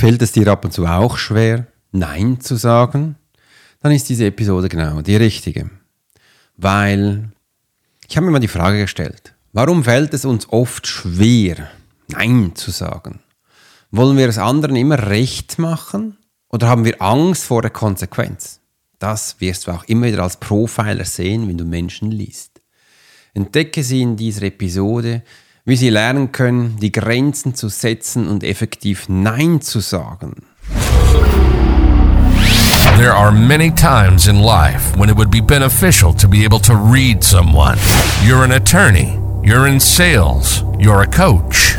Fällt es dir ab und zu auch schwer, Nein zu sagen? Dann ist diese Episode genau die richtige. Weil ich habe mir mal die Frage gestellt, warum fällt es uns oft schwer, Nein zu sagen? Wollen wir es anderen immer recht machen oder haben wir Angst vor der Konsequenz? Das wirst du auch immer wieder als Profiler sehen, wenn du Menschen liest. Entdecke sie in dieser Episode, wie sie lernen können, die Grenzen zu setzen und effektiv Nein zu sagen. There are many times in life when it would be beneficial to be able to read someone. You're an attorney, you're in sales, you're a coach,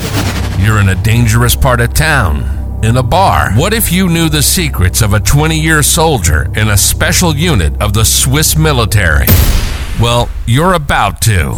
you're in a dangerous part of town, in a bar. What if you knew the secrets of a 20 year soldier in a special unit of the Swiss military? Well, you're about to.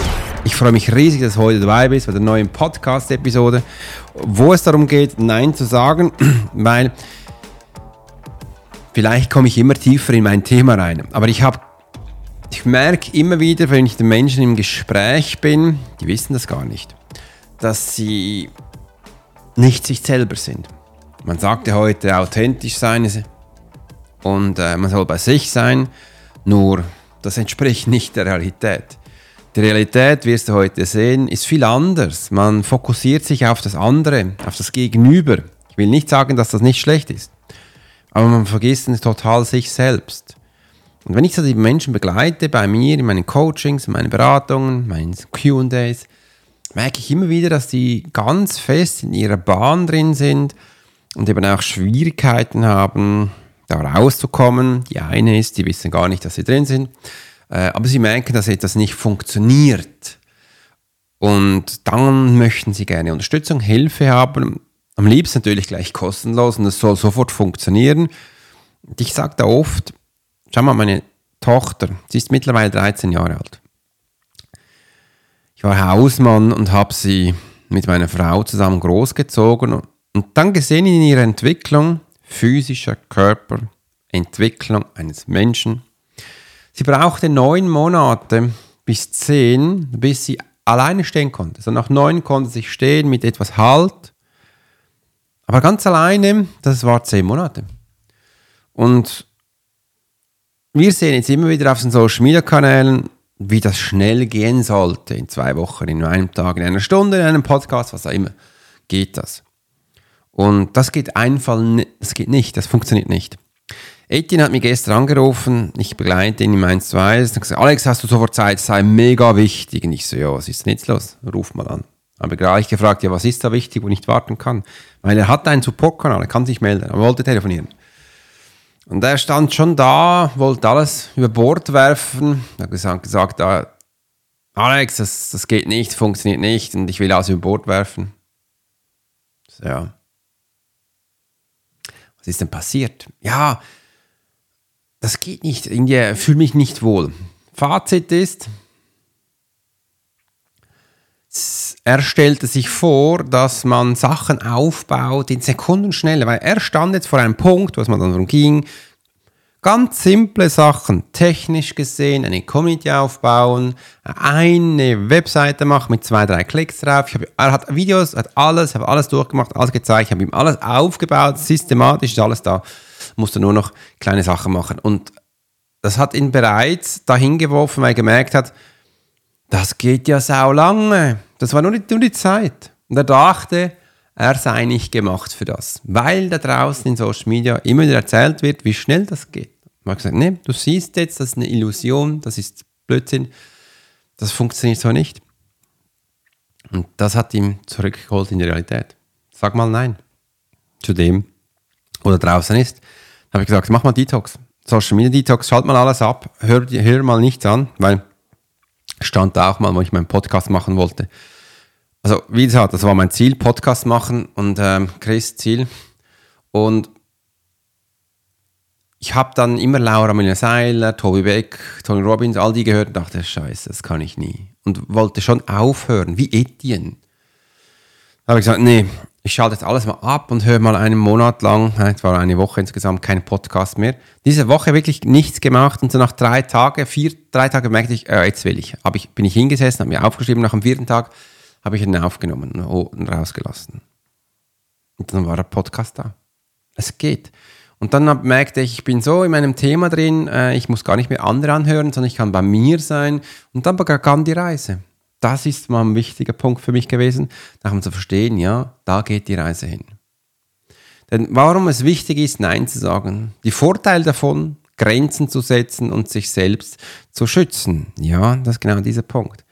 Freue mich riesig, dass du heute dabei bist bei der neuen Podcast-Episode, wo es darum geht, Nein zu sagen, weil vielleicht komme ich immer tiefer in mein Thema rein. Aber ich habe, ich merke immer wieder, wenn ich den Menschen im Gespräch bin, die wissen das gar nicht, dass sie nicht sich selber sind. Man sagte heute authentisch sein und äh, man soll bei sich sein, nur das entspricht nicht der Realität. Die Realität, wirst du heute sehen, ist viel anders. Man fokussiert sich auf das andere, auf das Gegenüber. Ich will nicht sagen, dass das nicht schlecht ist, aber man vergisst total sich selbst. Und wenn ich so die Menschen begleite, bei mir, in meinen Coachings, in meinen Beratungen, meinen QAs, merke ich immer wieder, dass die ganz fest in ihrer Bahn drin sind und eben auch Schwierigkeiten haben, da rauszukommen. Die eine ist, die wissen gar nicht, dass sie drin sind. Äh, aber sie merken, dass etwas nicht funktioniert. Und dann möchten sie gerne Unterstützung, Hilfe haben. Am liebsten natürlich gleich kostenlos und es soll sofort funktionieren. Und ich sage da oft, schau mal, meine Tochter, sie ist mittlerweile 13 Jahre alt. Ich war Hausmann und habe sie mit meiner Frau zusammen großgezogen und dann gesehen in ihrer Entwicklung, physischer Körper, Entwicklung eines Menschen, Sie brauchte neun Monate bis zehn, bis sie alleine stehen konnte. Also nach neun konnte sie stehen mit etwas Halt. Aber ganz alleine, das war zehn Monate. Und wir sehen jetzt immer wieder auf den Social Media Kanälen, wie das schnell gehen sollte. In zwei Wochen, in einem Tag, in einer Stunde, in einem Podcast, was auch immer. Geht das. Und das geht einfach, nicht, das funktioniert nicht. Etienne hat mich gestern angerufen, ich begleite ihn im 1 2 1 und gesagt, Alex, hast du sofort Zeit, das sei mega wichtig. Und ich so, ja, was ist denn jetzt los? Ruf mal an. Habe gleich gefragt, ja, was ist da wichtig, wo ich nicht warten kann? Weil er hat einen Supportkanal, er kann sich melden, er wollte telefonieren. Und er stand schon da, wollte alles über Bord werfen, er hat gesagt, gesagt ah, Alex, das, das geht nicht, funktioniert nicht und ich will alles über Bord werfen. So, ja. Was ist denn passiert? Ja, das geht nicht. Ich fühle mich nicht wohl. Fazit ist, er stellte sich vor, dass man Sachen aufbaut in Sekundenschnelle, weil er stand jetzt vor einem Punkt, was man dann darum ging, ganz simple Sachen, technisch gesehen, eine Community aufbauen, eine Webseite machen mit zwei, drei Klicks drauf. Hab, er hat Videos, hat alles, habe alles durchgemacht, alles gezeigt, habe ihm alles aufgebaut, systematisch ist alles da musste nur noch kleine Sachen machen. Und das hat ihn bereits dahin geworfen, weil er gemerkt hat, das geht ja sau lange. Das war nur die, nur die Zeit. Und er dachte, er sei nicht gemacht für das. Weil da draußen in Social Media immer wieder erzählt wird, wie schnell das geht. Man hat gesagt, nee, du siehst jetzt, das ist eine Illusion, das ist Blödsinn, das funktioniert so nicht. Und das hat ihm zurückgeholt in die Realität. Sag mal Nein zu dem, wo da draußen ist habe ich gesagt, mach mal Detox. Social Media Detox, schalt mal alles ab, hör, hör mal nichts an, weil stand da auch mal, wo ich meinen Podcast machen wollte. Also, wie gesagt, das war mein Ziel, Podcast machen und ähm, Chris Ziel. Und ich habe dann immer Laura Müller Seiler, Toby Beck, Tony Robbins, all die gehört und dachte, scheiße, das kann ich nie. Und wollte schon aufhören, wie Etienne. Da habe ich gesagt, nee, ich schalte jetzt alles mal ab und höre mal einen Monat lang, es war eine Woche insgesamt, kein Podcast mehr. Diese Woche wirklich nichts gemacht und so nach drei Tagen, vier, drei Tage merkte ich, äh, jetzt will ich. Hab ich. Bin ich hingesessen, habe mir aufgeschrieben, nach dem vierten Tag habe ich ihn aufgenommen und rausgelassen. Und dann war der Podcast da. Es geht. Und dann merkte ich, ich bin so in meinem Thema drin, äh, ich muss gar nicht mehr andere anhören, sondern ich kann bei mir sein. Und dann begann die Reise das ist mal ein wichtiger Punkt für mich gewesen, darum zu verstehen, ja, da geht die Reise hin. Denn warum es wichtig ist, Nein zu sagen, die Vorteile davon, Grenzen zu setzen und sich selbst zu schützen. Ja, das ist genau dieser Punkt.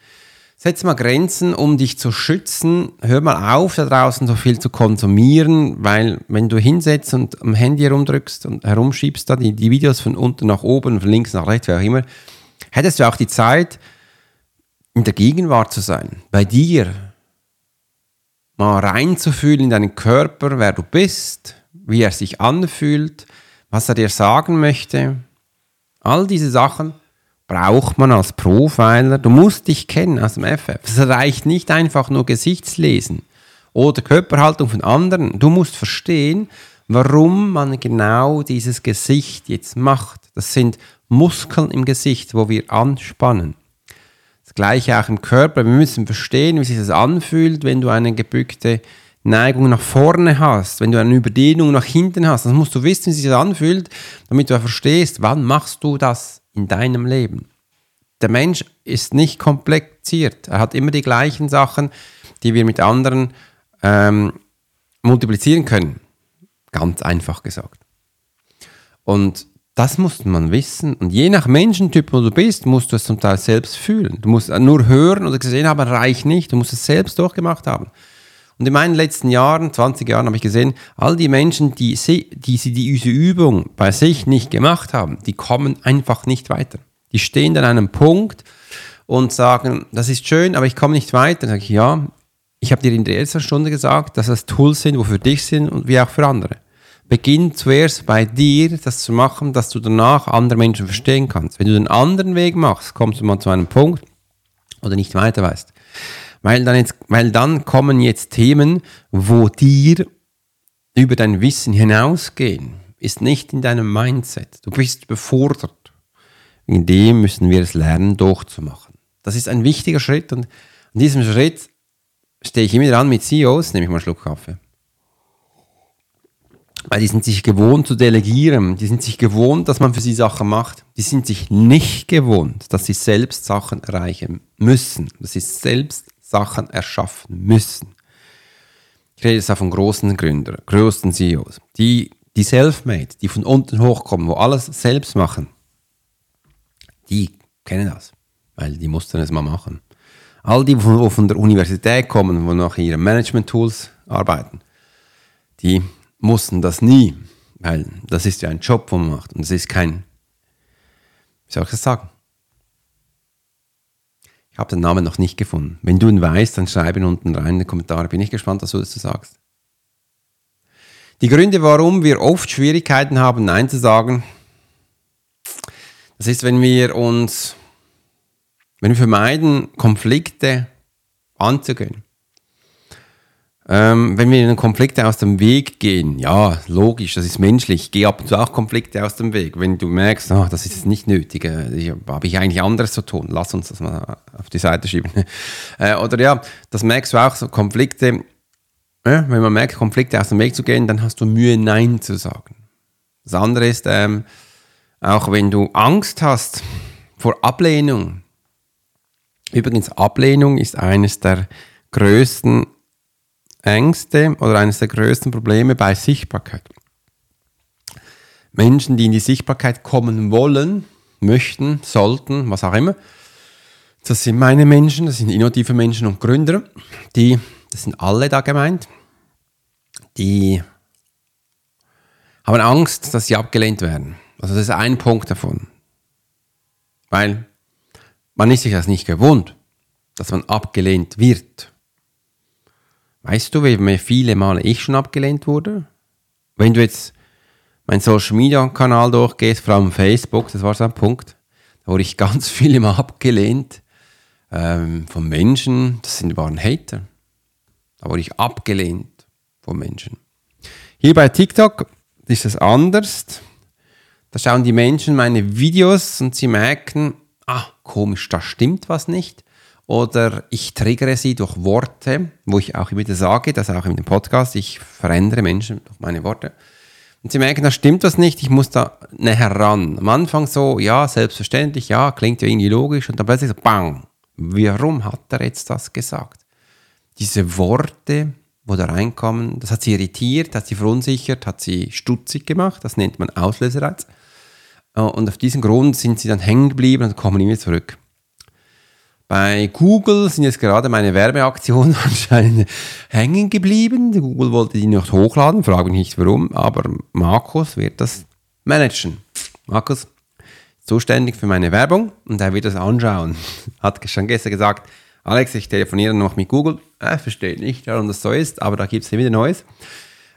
Setz mal Grenzen, um dich zu schützen. Hör mal auf, da draußen so viel zu konsumieren, weil wenn du hinsetzt und am Handy herumdrückst und herumschiebst, da die, die Videos von unten nach oben, von links nach rechts, wie auch immer, hättest du auch die Zeit, in der Gegenwart zu sein, bei dir, mal reinzufühlen in deinen Körper, wer du bist, wie er sich anfühlt, was er dir sagen möchte. All diese Sachen braucht man als Profiler. Du musst dich kennen aus dem FF. Es reicht nicht einfach nur Gesichtslesen oder Körperhaltung von anderen. Du musst verstehen, warum man genau dieses Gesicht jetzt macht. Das sind Muskeln im Gesicht, wo wir anspannen. Gleiche auch im Körper. Wir müssen verstehen, wie sich das anfühlt, wenn du eine gebückte Neigung nach vorne hast, wenn du eine Überdehnung nach hinten hast. Das musst du wissen, wie sich das anfühlt, damit du verstehst, wann machst du das in deinem Leben. Der Mensch ist nicht kompliziert. Er hat immer die gleichen Sachen, die wir mit anderen ähm, multiplizieren können. Ganz einfach gesagt. Und das muss man wissen. Und je nach Menschentyp, wo du bist, musst du es zum Teil selbst fühlen. Du musst nur hören oder gesehen haben, reicht nicht. Du musst es selbst durchgemacht haben. Und in meinen letzten Jahren, 20 Jahren, habe ich gesehen, all die Menschen, die, die, die diese Übung bei sich nicht gemacht haben, die kommen einfach nicht weiter. Die stehen an einem Punkt und sagen, das ist schön, aber ich komme nicht weiter. Dann sage ich, ja, ich habe dir in der ersten Stunde gesagt, dass das Tools sind, wo für dich sind und wie auch für andere. Beginn zuerst bei dir, das zu machen, dass du danach andere Menschen verstehen kannst. Wenn du den anderen Weg machst, kommst du mal zu einem Punkt oder nicht weiter weißt. Weil dann, jetzt, weil dann kommen jetzt Themen, wo dir über dein Wissen hinausgehen, ist nicht in deinem Mindset. Du bist befordert. In dem müssen wir es lernen, durchzumachen. Das ist ein wichtiger Schritt und an diesem Schritt stehe ich immer dran mit CEOs, nehme ich mal einen Schluck Kaffee weil die sind sich gewohnt zu delegieren, die sind sich gewohnt, dass man für sie Sachen macht. Die sind sich nicht gewohnt, dass sie selbst Sachen erreichen müssen, dass sie selbst Sachen erschaffen müssen. Ich rede jetzt auch von großen Gründern, größten CEOs, die, die self-made, die von unten hochkommen, wo alles selbst machen. Die kennen das, weil die mussten es mal machen. All die, die von der Universität kommen, wo nach ihren Management-Tools arbeiten, die mussten das nie, weil das ist ja ein Job, den man macht und es ist kein, wie soll ich das sagen? Ich habe den Namen noch nicht gefunden. Wenn du ihn weißt, dann schreib ihn unten rein in die Kommentare. Bin ich gespannt, was du dazu sagst. Die Gründe, warum wir oft Schwierigkeiten haben, Nein zu sagen, das ist, wenn wir uns, wenn wir vermeiden, Konflikte anzugehen. Ähm, wenn wir in Konflikte aus dem Weg gehen, ja, logisch, das ist menschlich. Ich gehe ab und zu auch Konflikte aus dem Weg. Wenn du merkst, oh, das ist nicht nötig, äh, habe ich eigentlich anderes zu tun, lass uns das mal auf die Seite schieben. Äh, oder ja, das merkst du auch, so Konflikte, ja, wenn man merkt, Konflikte aus dem Weg zu gehen, dann hast du Mühe, Nein zu sagen. Das andere ist, ähm, auch wenn du Angst hast vor Ablehnung. Übrigens, Ablehnung ist eines der größten Ängste oder eines der größten Probleme bei Sichtbarkeit. Menschen, die in die Sichtbarkeit kommen wollen, möchten, sollten, was auch immer, das sind meine Menschen, das sind innovative Menschen und Gründer, die, das sind alle da gemeint, die haben Angst, dass sie abgelehnt werden. Also das ist ein Punkt davon. Weil man ist sich das nicht gewohnt, dass man abgelehnt wird. Weißt du, wie viele Male ich schon abgelehnt wurde? wenn du jetzt meinen Social Media Kanal durchgehst, vor allem Facebook, das war so ein Punkt, da wurde ich ganz viel immer abgelehnt ähm, von Menschen, das sind waren Hater. Da wurde ich abgelehnt von Menschen. Hier bei TikTok ist es anders. Da schauen die Menschen meine Videos und sie merken, ah, komisch, da stimmt was nicht. Oder ich triggere sie durch Worte, wo ich auch immer wieder sage, das auch in dem Podcast, ich verändere Menschen durch meine Worte. Und sie merken, da stimmt was nicht, ich muss da näher ran. Am Anfang so, ja, selbstverständlich, ja, klingt ja irgendwie logisch. Und dann plötzlich so, bang, warum hat er jetzt das gesagt? Diese Worte, wo da reinkommen, das hat sie irritiert, hat sie verunsichert, hat sie stutzig gemacht, das nennt man Auslösereiz. Äh, und auf diesen Grund sind sie dann hängen geblieben und kommen nie mehr zurück. Bei Google sind jetzt gerade meine Werbeaktionen anscheinend hängen geblieben. Google wollte die noch hochladen, frage mich nicht warum, aber Markus wird das managen. Markus, zuständig für meine Werbung und er wird das anschauen. Hat schon gestern gesagt, Alex, ich telefoniere noch mit Google. Er versteht nicht, warum das so ist, aber da gibt es wieder Neues.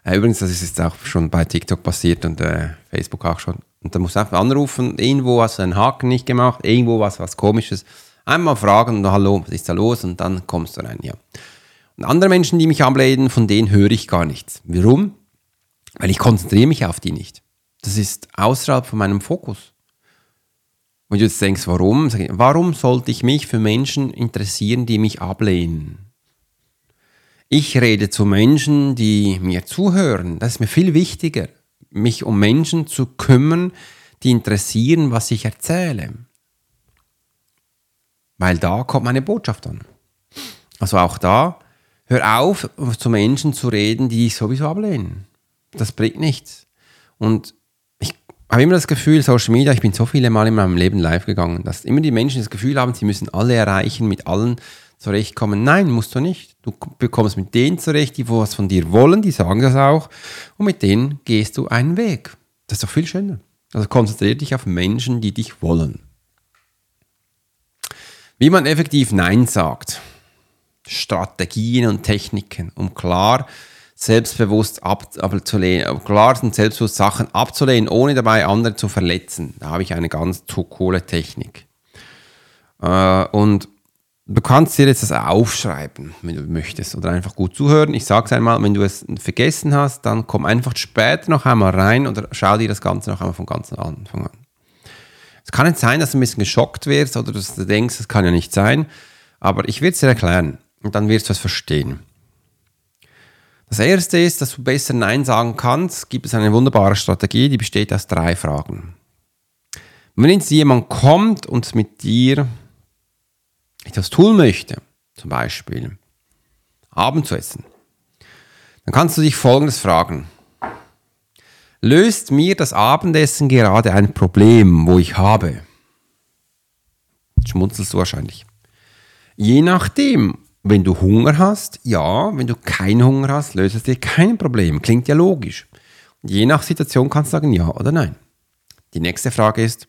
Äh, übrigens, das ist jetzt auch schon bei TikTok passiert und äh, Facebook auch schon. Und da musst du einfach anrufen, irgendwo hast du einen Haken nicht gemacht, irgendwo was, was komisches. Einmal fragen hallo, was ist da los? Und dann kommst du rein, ja. Und andere Menschen, die mich ablehnen, von denen höre ich gar nichts. Warum? Weil ich konzentriere mich auf die nicht. Das ist außerhalb von meinem Fokus. Und du jetzt denkst, warum? Warum sollte ich mich für Menschen interessieren, die mich ablehnen? Ich rede zu Menschen, die mir zuhören. Das ist mir viel wichtiger, mich um Menschen zu kümmern, die interessieren, was ich erzähle. Weil da kommt meine Botschaft an. Also auch da, hör auf, zu Menschen zu reden, die dich sowieso ablehnen. Das bringt nichts. Und ich habe immer das Gefühl, Social Media, ich bin so viele Mal in meinem Leben live gegangen, dass immer die Menschen das Gefühl haben, sie müssen alle erreichen, mit allen zurechtkommen. Nein, musst du nicht. Du bekommst mit denen zurecht, die was von dir wollen, die sagen das auch. Und mit denen gehst du einen Weg. Das ist doch viel schöner. Also konzentriere dich auf Menschen, die dich wollen. Wie man effektiv Nein sagt. Strategien und Techniken, um klar selbstbewusst abzulehnen, klar und selbstbewusst Sachen abzulehnen, ohne dabei andere zu verletzen. Da habe ich eine ganz coole Technik. Äh, und du kannst dir jetzt das aufschreiben, wenn du möchtest, oder einfach gut zuhören. Ich sage es einmal, wenn du es vergessen hast, dann komm einfach später noch einmal rein oder schau dir das Ganze noch einmal von ganz Anfang an. Es kann nicht sein, dass du ein bisschen geschockt wirst oder dass du denkst, das kann ja nicht sein, aber ich werde es dir erklären und dann wirst du es verstehen. Das erste ist, dass du besser Nein sagen kannst, gibt es eine wunderbare Strategie, die besteht aus drei Fragen. Wenn jetzt jemand kommt und mit dir etwas tun möchte, zum Beispiel Abend zu essen, dann kannst du dich folgendes fragen löst mir das Abendessen gerade ein Problem, wo ich habe? Schmunzelst du wahrscheinlich. Je nachdem, wenn du Hunger hast, ja, wenn du keinen Hunger hast, löst es dir kein Problem. Klingt ja logisch. Und je nach Situation kannst du sagen ja oder nein. Die nächste Frage ist,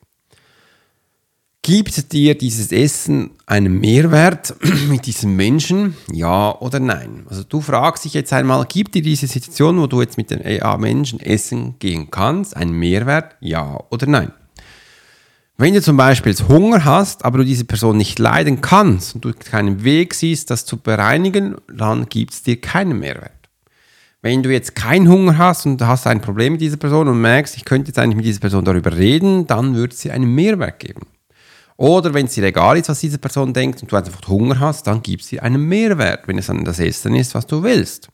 Gibt dir dieses Essen einen Mehrwert mit diesem Menschen? Ja oder nein? Also du fragst dich jetzt einmal, gibt dir diese Situation, wo du jetzt mit den Menschen essen gehen kannst, einen Mehrwert? Ja oder nein? Wenn du zum Beispiel Hunger hast, aber du diese Person nicht leiden kannst und du keinen Weg siehst, das zu bereinigen, dann gibt es dir keinen Mehrwert. Wenn du jetzt keinen Hunger hast und hast ein Problem mit dieser Person und merkst, ich könnte jetzt eigentlich mit dieser Person darüber reden, dann wird dir einen Mehrwert geben. Oder wenn es dir egal ist, was diese Person denkt und du einfach Hunger hast, dann gibt es dir einen Mehrwert, wenn es dann das Essen ist, was du willst.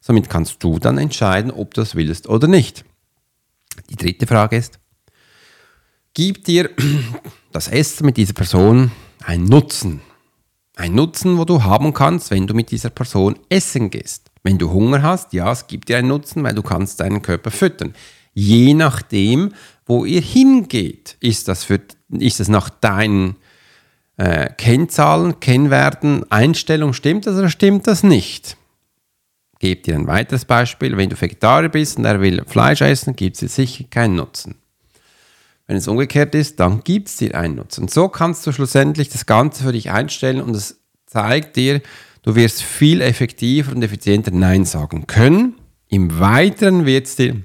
Somit kannst du dann entscheiden, ob du das willst oder nicht. Die dritte Frage ist, gibt dir das Essen mit dieser Person einen Nutzen? Ein Nutzen, wo du haben kannst, wenn du mit dieser Person essen gehst. Wenn du Hunger hast, ja, es gibt dir einen Nutzen, weil du kannst deinen Körper füttern. Je nachdem, wo ihr hingeht, ist das für ist es nach deinen äh, Kennzahlen, Kennwerten, Einstellungen, stimmt das oder stimmt das nicht? Gebt dir ein weiteres Beispiel. Wenn du Vegetarier bist und er will Fleisch essen, gibt es dir sicher keinen Nutzen. Wenn es umgekehrt ist, dann gibt es dir einen Nutzen. Und so kannst du schlussendlich das Ganze für dich einstellen und es zeigt dir, du wirst viel effektiver und effizienter Nein sagen können. Im Weiteren wird es dir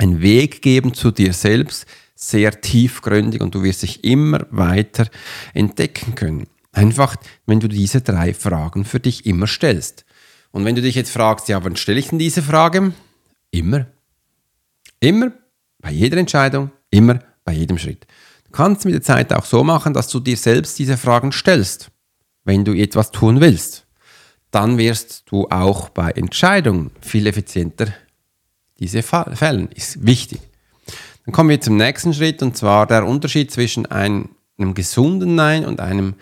einen Weg geben zu dir selbst, sehr tiefgründig und du wirst dich immer weiter entdecken können. Einfach, wenn du diese drei Fragen für dich immer stellst. Und wenn du dich jetzt fragst, ja, wann stelle ich denn diese Frage? Immer. Immer, bei jeder Entscheidung, immer, bei jedem Schritt. Du kannst mit der Zeit auch so machen, dass du dir selbst diese Fragen stellst, wenn du etwas tun willst. Dann wirst du auch bei Entscheidungen viel effizienter diese fällen. Ist wichtig. Dann kommen wir zum nächsten Schritt und zwar der Unterschied zwischen einem, einem gesunden Nein und einem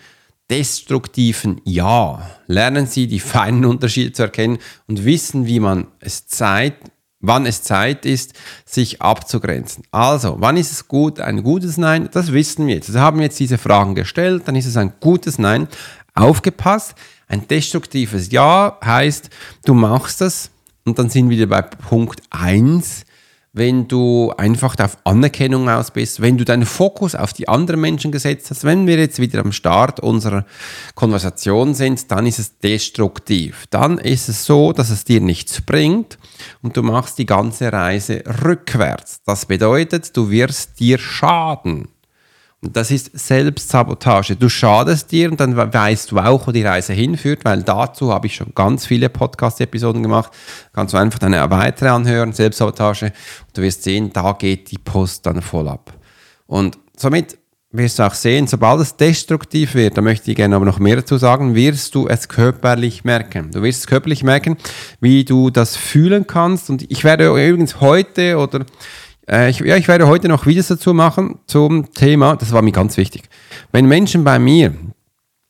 destruktiven Ja. Lernen Sie die feinen Unterschiede zu erkennen und wissen, wie man es Zeit, wann es Zeit ist, sich abzugrenzen. Also, wann ist es gut, ein gutes Nein? Das wissen wir jetzt. Also haben wir jetzt diese Fragen gestellt, dann ist es ein gutes Nein. Aufgepasst, ein destruktives Ja heißt, du machst das und dann sind wir wieder bei Punkt 1 wenn du einfach auf Anerkennung aus bist, wenn du deinen Fokus auf die anderen Menschen gesetzt hast. Wenn wir jetzt wieder am Start unserer Konversation sind, dann ist es destruktiv. Dann ist es so, dass es dir nichts bringt und du machst die ganze Reise rückwärts. Das bedeutet, du wirst dir schaden. Das ist Selbstsabotage. Du schadest dir und dann weißt du auch, wo die Reise hinführt, weil dazu habe ich schon ganz viele Podcast-Episoden gemacht. Kannst du einfach eine weitere anhören, Selbstsabotage. Und du wirst sehen, da geht die Post dann voll ab. Und somit wirst du auch sehen, sobald es destruktiv wird, da möchte ich gerne aber noch mehr dazu sagen, wirst du es körperlich merken. Du wirst es körperlich merken, wie du das fühlen kannst. Und ich werde übrigens heute oder äh, ich, ja, ich werde heute noch Videos dazu machen zum Thema, das war mir ganz wichtig. Wenn Menschen bei mir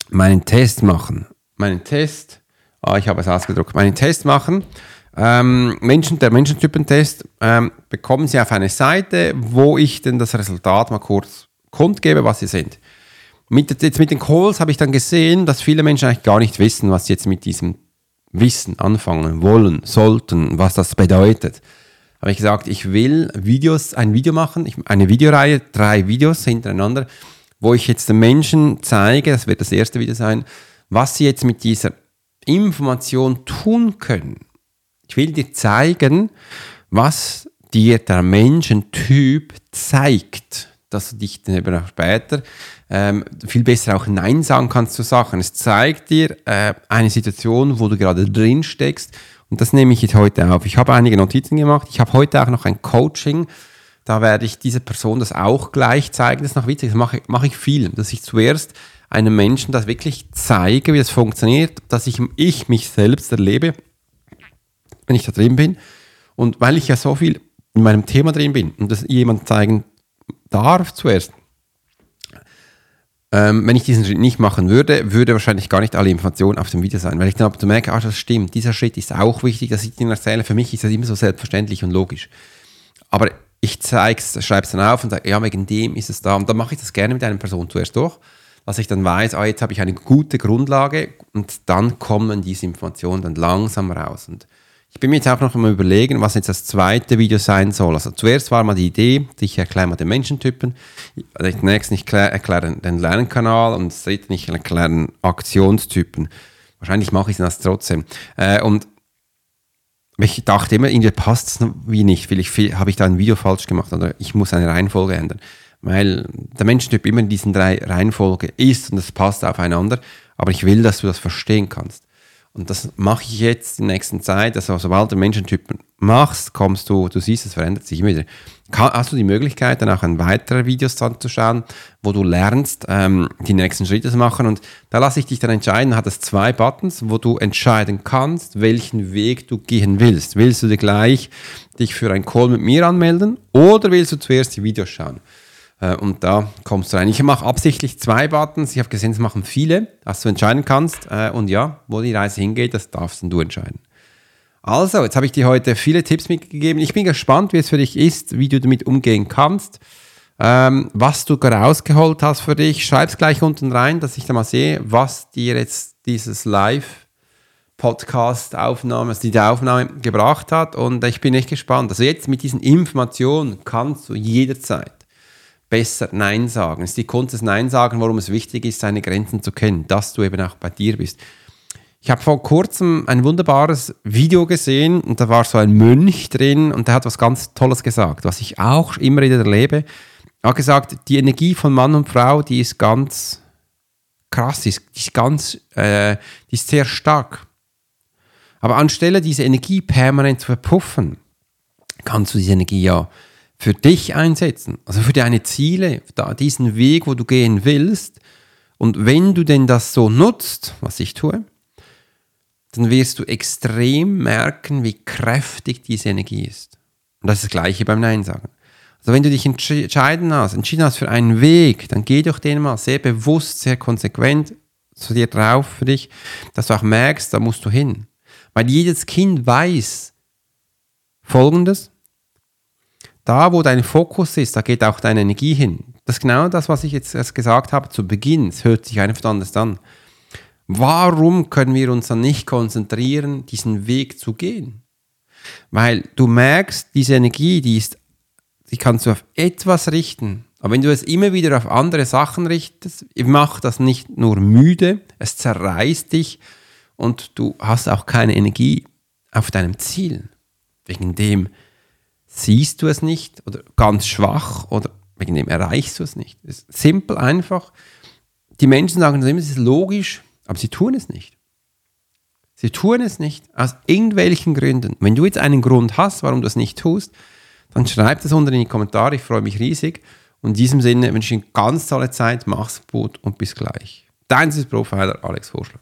meinen Test machen, meinen Test, ah, ich habe es ausgedruckt, meinen Test machen, ähm, Menschen, der Menschentypentest, ähm, bekommen sie auf eine Seite, wo ich denn das Resultat mal kurz kundgebe, was sie sind. Mit, jetzt mit den Calls habe ich dann gesehen, dass viele Menschen eigentlich gar nicht wissen, was sie jetzt mit diesem Wissen anfangen wollen, sollten, was das bedeutet habe ich gesagt, ich will Videos, ein Video machen, eine Videoreihe, drei Videos hintereinander, wo ich jetzt den Menschen zeige, das wird das erste Video sein, was sie jetzt mit dieser Information tun können. Ich will dir zeigen, was dir der Menschentyp zeigt, dass du dich dann auch später ähm, viel besser auch Nein sagen kannst zu Sachen. Es zeigt dir äh, eine Situation, wo du gerade drin steckst und das nehme ich jetzt heute auf. Ich habe einige Notizen gemacht. Ich habe heute auch noch ein Coaching. Da werde ich dieser Person das auch gleich zeigen. Das ist noch witzig. Das mache, mache ich viel. Dass ich zuerst einem Menschen das wirklich zeige, wie das funktioniert, dass ich, ich mich selbst erlebe, wenn ich da drin bin. Und weil ich ja so viel in meinem Thema drin bin und das jemand zeigen darf zuerst, ähm, wenn ich diesen Schritt nicht machen würde, würde wahrscheinlich gar nicht alle Informationen auf dem Video sein, weil ich dann aber merke, ah, das stimmt, dieser Schritt ist auch wichtig, dass ich ihn erzähle. Für mich ist das immer so selbstverständlich und logisch. Aber ich schreibe es dann auf und sage, ja, wegen dem ist es da. Und dann mache ich das gerne mit einer Person zuerst durch, dass ich dann weiß, ah, jetzt habe ich eine gute Grundlage und dann kommen diese Informationen dann langsam raus. Und ich bin mir jetzt auch noch mal überlegen, was jetzt das zweite Video sein soll. Also zuerst war mal die Idee, ich erkläre mal den Menschentypen, als nächstes ich erkläre den Lernkanal und das dritte ich erkläre den Aktionstypen. Wahrscheinlich mache ich das trotzdem. Äh, und ich dachte immer, irgendwie passt es wie nicht. Vielleicht habe ich da ein Video falsch gemacht oder ich muss eine Reihenfolge ändern. Weil der Menschentyp immer in diesen drei Reihenfolge ist und es passt aufeinander. Aber ich will, dass du das verstehen kannst. Und das mache ich jetzt in der nächsten Zeit. Also, sobald du Menschentypen machst, kommst du, du siehst, es verändert sich immer wieder. Hast du die Möglichkeit, dann auch ein weitere Videos anzuschauen, wo du lernst, ähm, die nächsten Schritte zu machen. Und da lasse ich dich dann entscheiden, hat es zwei Buttons, wo du entscheiden kannst, welchen Weg du gehen willst. Willst du dir gleich dich für ein Call mit mir anmelden oder willst du zuerst die Videos schauen? Äh, und da kommst du rein. Ich mache absichtlich zwei Buttons. Ich habe gesehen, es machen viele, dass du entscheiden kannst. Äh, und ja, wo die Reise hingeht, das darfst du entscheiden. Also, jetzt habe ich dir heute viele Tipps mitgegeben. Ich bin gespannt, wie es für dich ist, wie du damit umgehen kannst. Ähm, was du rausgeholt hast für dich, schreib es gleich unten rein, dass ich da mal sehe, was dir jetzt dieses Live Podcast-Aufnahme, also die Aufnahme gebracht hat. Und ich bin echt gespannt. Also jetzt mit diesen Informationen kannst du jederzeit besser Nein sagen. Es ist die Kunst des Nein sagen, warum es wichtig ist, seine Grenzen zu kennen, dass du eben auch bei dir bist. Ich habe vor kurzem ein wunderbares Video gesehen und da war so ein Mönch drin und der hat was ganz Tolles gesagt, was ich auch immer wieder erlebe. Er hat gesagt, die Energie von Mann und Frau, die ist ganz krass, die ist, die ist ganz, äh, die ist sehr stark. Aber anstelle diese Energie permanent zu verpuffen, kannst du diese Energie ja für dich einsetzen, also für deine Ziele, diesen Weg, wo du gehen willst. Und wenn du denn das so nutzt, was ich tue, dann wirst du extrem merken, wie kräftig diese Energie ist. Und das ist das Gleiche beim Nein sagen. Also wenn du dich entscheiden hast, entschieden hast für einen Weg, dann geh doch den mal sehr bewusst, sehr konsequent zu dir drauf für dich, dass du auch merkst, da musst du hin. Weil jedes Kind weiß Folgendes, da wo dein Fokus ist, da geht auch deine Energie hin. Das ist genau das, was ich jetzt erst gesagt habe zu Beginn. Es hört sich einfach anders an. Warum können wir uns dann nicht konzentrieren, diesen Weg zu gehen? Weil du merkst, diese Energie, die ist, die kannst du auf etwas richten. Aber wenn du es immer wieder auf andere Sachen richtest, macht das nicht nur müde, es zerreißt dich und du hast auch keine Energie auf deinem Ziel. Wegen dem siehst du es nicht oder ganz schwach oder wegen dem erreichst du es nicht. Es ist simpel, einfach. Die Menschen sagen immer, es ist logisch, aber sie tun es nicht. Sie tun es nicht aus irgendwelchen Gründen. Wenn du jetzt einen Grund hast, warum du es nicht tust, dann schreib das unten in die Kommentare. Ich freue mich riesig. Und in diesem Sinne wünsche ich eine ganz tolle Zeit. Mach's gut und bis gleich. Dein Profiler Alex Vorschlag.